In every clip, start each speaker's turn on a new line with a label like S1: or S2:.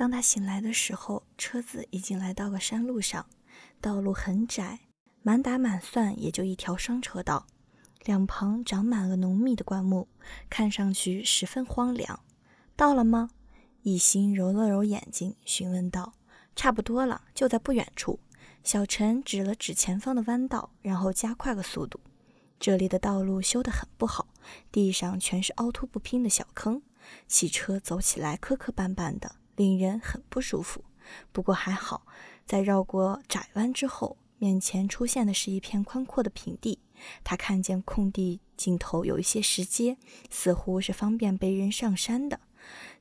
S1: 当他醒来的时候，车子已经来到了山路上，道路很窄，满打满算也就一条双车道，两旁长满了浓密的灌木，看上去十分荒凉。到了吗？一心揉了揉眼睛，询问道：“差不多了，就在不远处。”小陈指了指前方的弯道，然后加快了速度。这里的道路修得很不好，地上全是凹凸不平的小坑，汽车走起来磕磕绊绊的。令人很不舒服，不过还好，在绕过窄弯之后，面前出现的是一片宽阔的平地。他看见空地尽头有一些石阶，似乎是方便背人上山的。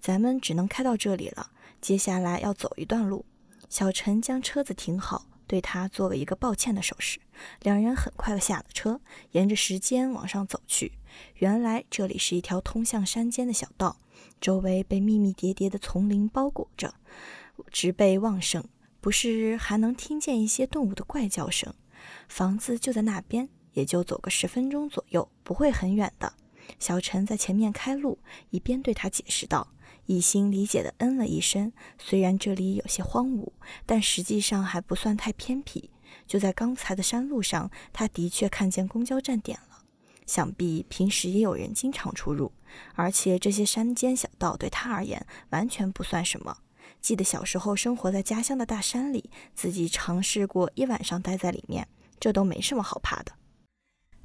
S1: 咱们只能开到这里了，接下来要走一段路。小陈将车子停好，对他做了一个抱歉的手势。两人很快下了车，沿着石间往上走去。原来这里是一条通向山间的小道。周围被密密叠叠的丛林包裹着，植被旺盛，不是还能听见一些动物的怪叫声。房子就在那边，也就走个十分钟左右，不会很远的。小陈在前面开路，一边对他解释道。一心理解的嗯了一声。虽然这里有些荒芜，但实际上还不算太偏僻。就在刚才的山路上，他的确看见公交站点了。想必平时也有人经常出入，而且这些山间小道对他而言完全不算什么。记得小时候生活在家乡的大山里，自己尝试过一晚上待在里面，这都没什么好怕的。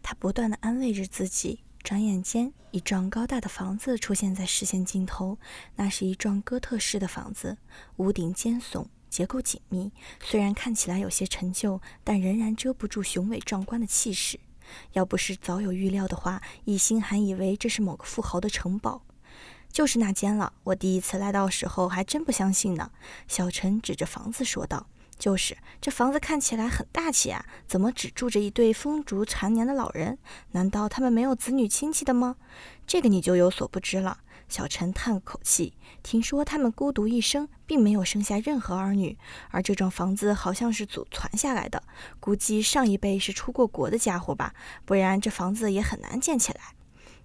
S1: 他不断地安慰着自己。转眼间，一幢高大的房子出现在视线尽头。那是一幢哥特式的房子，屋顶尖耸，结构紧密。虽然看起来有些陈旧，但仍然遮不住雄伟壮观的气势。要不是早有预料的话，一心还以为这是某个富豪的城堡。就是那间了。我第一次来到时候还真不相信呢。小陈指着房子说道：“就是这房子看起来很大气啊，怎么只住着一对风烛残年的老人？难道他们没有子女亲戚的吗？这个你就有所不知了。”小陈叹了口气，听说他们孤独一生，并没有生下任何儿女，而这幢房子好像是祖传下来的，估计上一辈是出过国的家伙吧，不然这房子也很难建起来。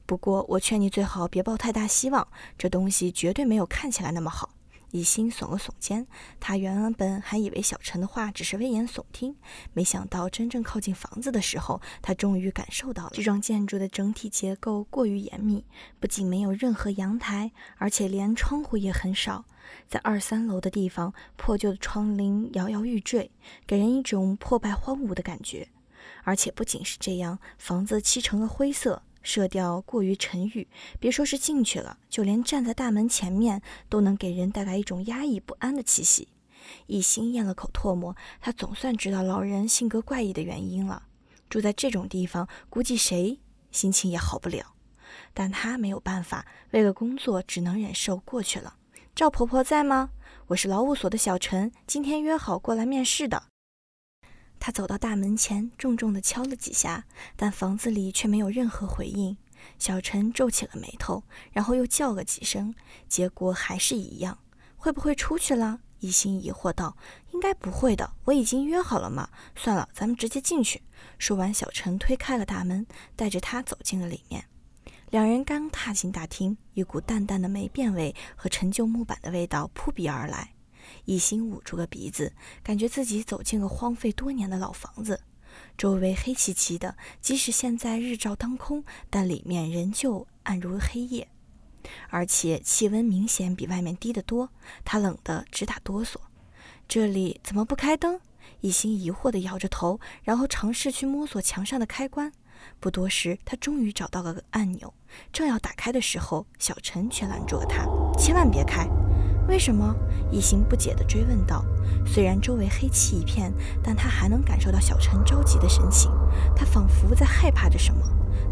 S1: 不过我劝你最好别抱太大希望，这东西绝对没有看起来那么好。一心耸了耸肩，他原本还以为小陈的话只是危言耸听，没想到真正靠近房子的时候，他终于感受到了这幢建筑的整体结构过于严密，不仅没有任何阳台，而且连窗户也很少。在二三楼的地方，破旧的窗棂摇摇欲坠，给人一种破败荒芜的感觉。而且不仅是这样，房子漆成了灰色。色调过于沉郁，别说是进去了，就连站在大门前面都能给人带来一种压抑不安的气息。一心咽了口唾沫，他总算知道老人性格怪异的原因了。住在这种地方，估计谁心情也好不了。但他没有办法，为了工作，只能忍受过去了。赵婆婆在吗？我是劳务所的小陈，今天约好过来面试的。他走到大门前，重重地敲了几下，但房子里却没有任何回应。小陈皱起了眉头，然后又叫了几声，结果还是一样。会不会出去了？一心疑惑道：“应该不会的，我已经约好了嘛。算了，咱们直接进去。”说完，小陈推开了大门，带着他走进了里面。两人刚踏进大厅，一股淡淡的霉变味和陈旧木板的味道扑鼻而来。一心捂住了鼻子，感觉自己走进了荒废多年的老房子，周围黑漆漆的，即使现在日照当空，但里面仍旧暗如黑夜，而且气温明显比外面低得多，他冷得直打哆嗦。这里怎么不开灯？一心疑惑地摇着头，然后尝试去摸索墙上的开关。不多时，他终于找到了个按钮，正要打开的时候，小陈却拦住了他：“千万别开！”为什么？一心不解地追问道。虽然周围黑漆一片，但他还能感受到小陈着急的神情。他仿佛在害怕着什么。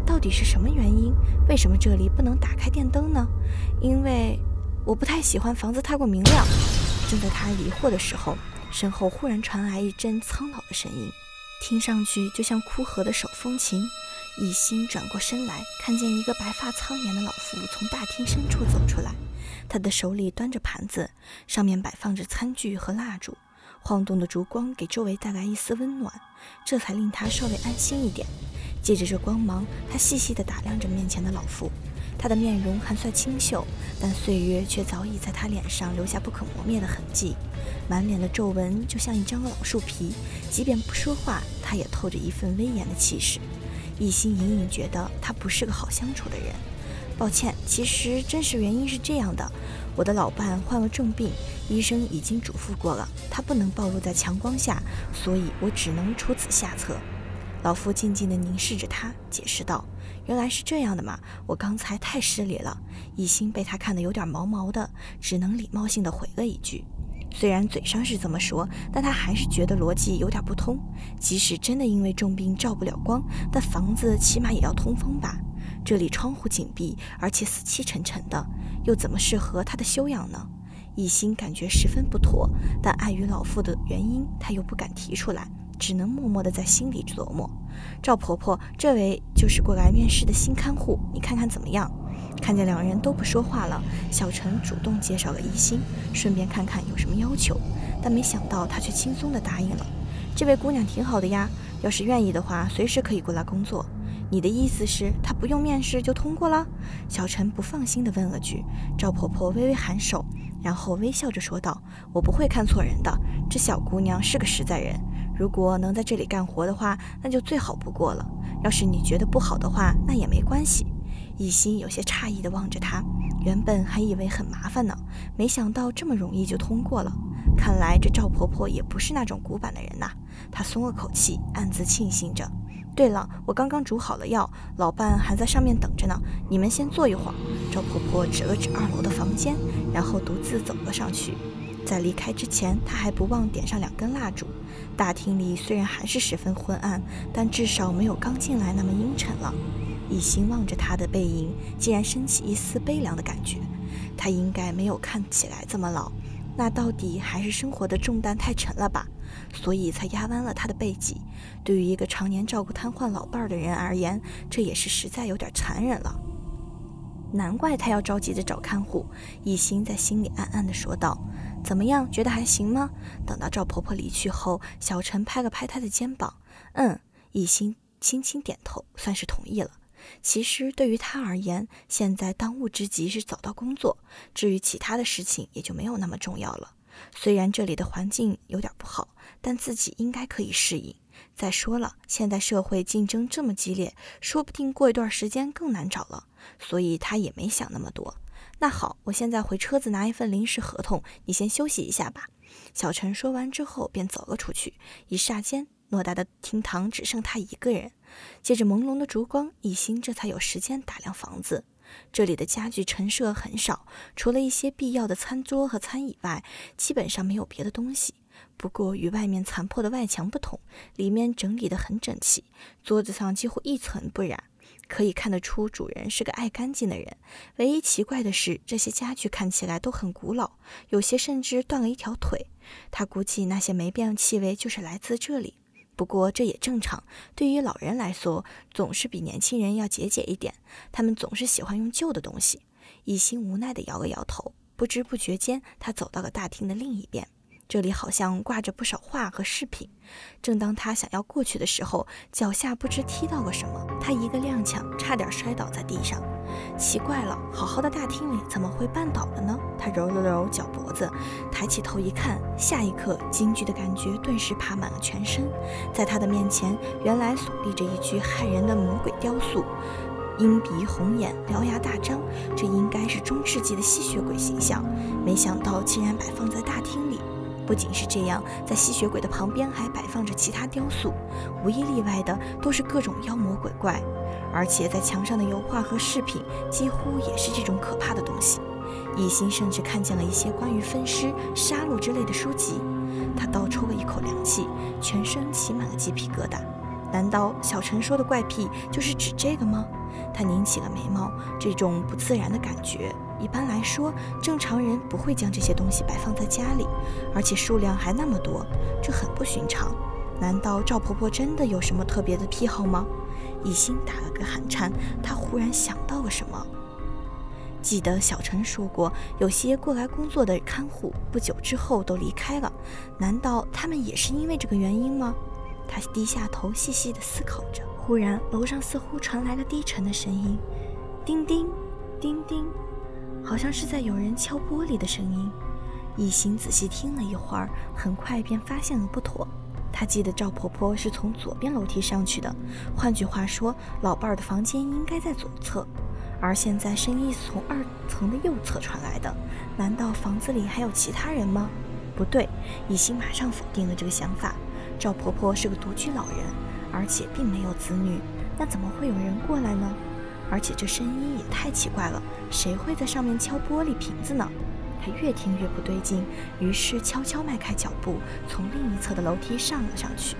S1: 到底是什么原因？为什么这里不能打开电灯呢？因为我不太喜欢房子太过明亮。正在他疑惑的时候，身后忽然传来一阵苍老的声音，听上去就像枯涸的手风琴。一心转过身来，看见一个白发苍颜的老妇从大厅深处走出来，他的手里端着盘子，上面摆放着餐具和蜡烛，晃动的烛光给周围带来一丝温暖，这才令他稍微安心一点。借着这光芒，他细细地打量着面前的老妇。她的面容还算清秀，但岁月却早已在她脸上留下不可磨灭的痕迹，满脸的皱纹就像一张老树皮，即便不说话，她也透着一份威严的气势。一心隐隐觉得她不是个好相处的人。抱歉，其实真实原因是这样的：我的老伴患了重病，医生已经嘱咐过了，他不能暴露在强光下，所以我只能出此下策。老夫静静地凝视着他，解释道：“原来是这样的嘛，我刚才太失礼了。”一心被他看得有点毛毛的，只能礼貌性地回了一句。虽然嘴上是这么说，但他还是觉得逻辑有点不通。即使真的因为重病照不了光，但房子起码也要通风吧？这里窗户紧闭，而且死气沉沉的，又怎么适合他的修养呢？一心感觉十分不妥，但碍于老妇的原因，他又不敢提出来。只能默默地在心里琢磨。赵婆婆，这位就是过来面试的新看护，你看看怎么样？看见两人都不说话了，小陈主动介绍了一心，顺便看看有什么要求。但没想到她却轻松地答应了。这位姑娘挺好的呀，要是愿意的话，随时可以过来工作。你的意思是她不用面试就通过了？小陈不放心地问了句。赵婆婆微微颔首，然后微笑着说道：“我不会看错人的，这小姑娘是个实在人。”如果能在这里干活的话，那就最好不过了。要是你觉得不好的话，那也没关系。一心有些诧异地望着他，原本还以为很麻烦呢，没想到这么容易就通过了。看来这赵婆婆也不是那种古板的人呐。她松了口气，暗自庆幸着。对了，我刚刚煮好了药，老伴还在上面等着呢。你们先坐一会儿。赵婆婆指了指二楼的房间，然后独自走了上去。在离开之前，她还不忘点上两根蜡烛。大厅里虽然还是十分昏暗，但至少没有刚进来那么阴沉了。一心望着他的背影，竟然升起一丝悲凉的感觉。他应该没有看起来这么老，那到底还是生活的重担太沉了吧？所以才压弯了他的背脊。对于一个常年照顾瘫痪老伴儿的人而言，这也是实在有点残忍了。难怪他要着急着找看护。一心在心里暗暗地说道。怎么样？觉得还行吗？等到赵婆婆离去后，小陈拍了拍她的肩膀，嗯，一心轻轻点头，算是同意了。其实对于他而言，现在当务之急是找到工作，至于其他的事情也就没有那么重要了。虽然这里的环境有点不好，但自己应该可以适应。再说了，现在社会竞争这么激烈，说不定过一段时间更难找了，所以他也没想那么多。那好，我现在回车子拿一份临时合同，你先休息一下吧。小陈说完之后便走了出去。一霎间，偌大的厅堂只剩他一个人。借着朦胧的烛光，一心这才有时间打量房子。这里的家具陈设很少，除了一些必要的餐桌和餐椅外，基本上没有别的东西。不过与外面残破的外墙不同，里面整理得很整齐，桌子上几乎一尘不染。可以看得出，主人是个爱干净的人。唯一奇怪的是，这些家具看起来都很古老，有些甚至断了一条腿。他估计那些霉变的气味就是来自这里。不过这也正常，对于老人来说，总是比年轻人要节俭一点。他们总是喜欢用旧的东西。一心无奈地摇了摇头，不知不觉间，他走到了大厅的另一边。这里好像挂着不少画和饰品。正当他想要过去的时候，脚下不知踢到了什么，他一个踉跄，差点摔倒在地上。奇怪了，好好的大厅里怎么会绊倒了呢？他揉了揉脚脖子，抬起头一看，下一刻惊惧的感觉顿时爬满了全身。在他的面前，原来耸立着一具骇人的魔鬼雕塑，鹰鼻红眼，獠牙大张，这应该是中世纪的吸血鬼形象。没想到竟然摆放在大厅里。不仅是这样，在吸血鬼的旁边还摆放着其他雕塑，无一例外的都是各种妖魔鬼怪，而且在墙上的油画和饰品几乎也是这种可怕的东西。一心甚至看见了一些关于分尸、杀戮之类的书籍，他倒抽了一口凉气，全身起满了鸡皮疙瘩。难道小陈说的怪癖就是指这个吗？他拧起了眉毛，这种不自然的感觉一般来说，正常人不会将这些东西摆放在家里，而且数量还那么多，这很不寻常。难道赵婆婆真的有什么特别的癖好吗？一心打了个寒颤，她忽然想到了什么。记得小陈说过，有些过来工作的看护不久之后都离开了，难道他们也是因为这个原因吗？他低下头细细地思考着，忽然楼上似乎传来了低沉的声音：“叮叮，叮叮。”好像是在有人敲玻璃的声音。一心仔细听了一会儿，很快便发现了不妥。他记得赵婆婆是从左边楼梯上去的，换句话说，老伴儿的房间应该在左侧。而现在声音是从二层的右侧传来的，难道房子里还有其他人吗？不对，一心马上否定了这个想法。赵婆婆是个独居老人，而且并没有子女，那怎么会有人过来呢？而且这声音也太奇怪了，谁会在上面敲玻璃瓶子呢？他越听越不对劲，于是悄悄迈开脚步，从另一侧的楼梯上了上去。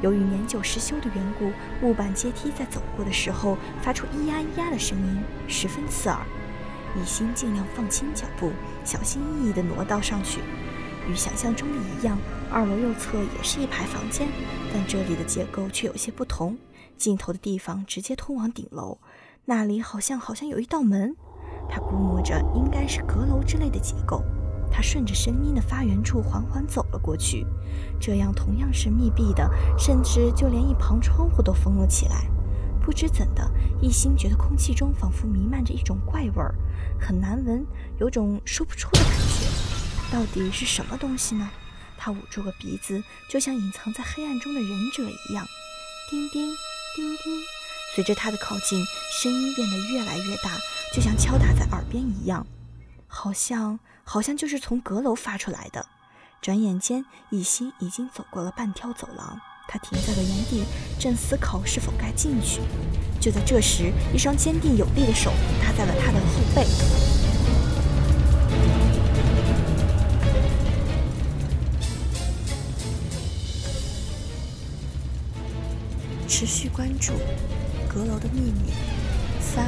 S1: 由于年久失修的缘故，木板阶梯在走过的时候发出咿呀咿呀的声音，十分刺耳。一心尽量放轻脚步，小心翼翼地挪到上去。与想象中的一样，二楼右侧也是一排房间，但这里的结构却有些不同。尽头的地方直接通往顶楼，那里好像好像有一道门。他估摸着应该是阁楼之类的结构。他顺着声音的发源处缓缓走了过去，这样同样是密闭的，甚至就连一旁窗户都封了起来。不知怎的，一心觉得空气中仿佛弥漫着一种怪味儿，很难闻，有种说不出的感觉。到底是什么东西呢？他捂住了鼻子，就像隐藏在黑暗中的忍者一样。叮叮叮叮，随着他的靠近，声音变得越来越大，就像敲打在耳边一样，好像。好像就是从阁楼发出来的。转眼间，一心已经走过了半条走廊，他停在了原地，正思考是否该进去。就在这时，一双坚定有力的手搭在了他的后背。持续关注《阁楼的秘密。三。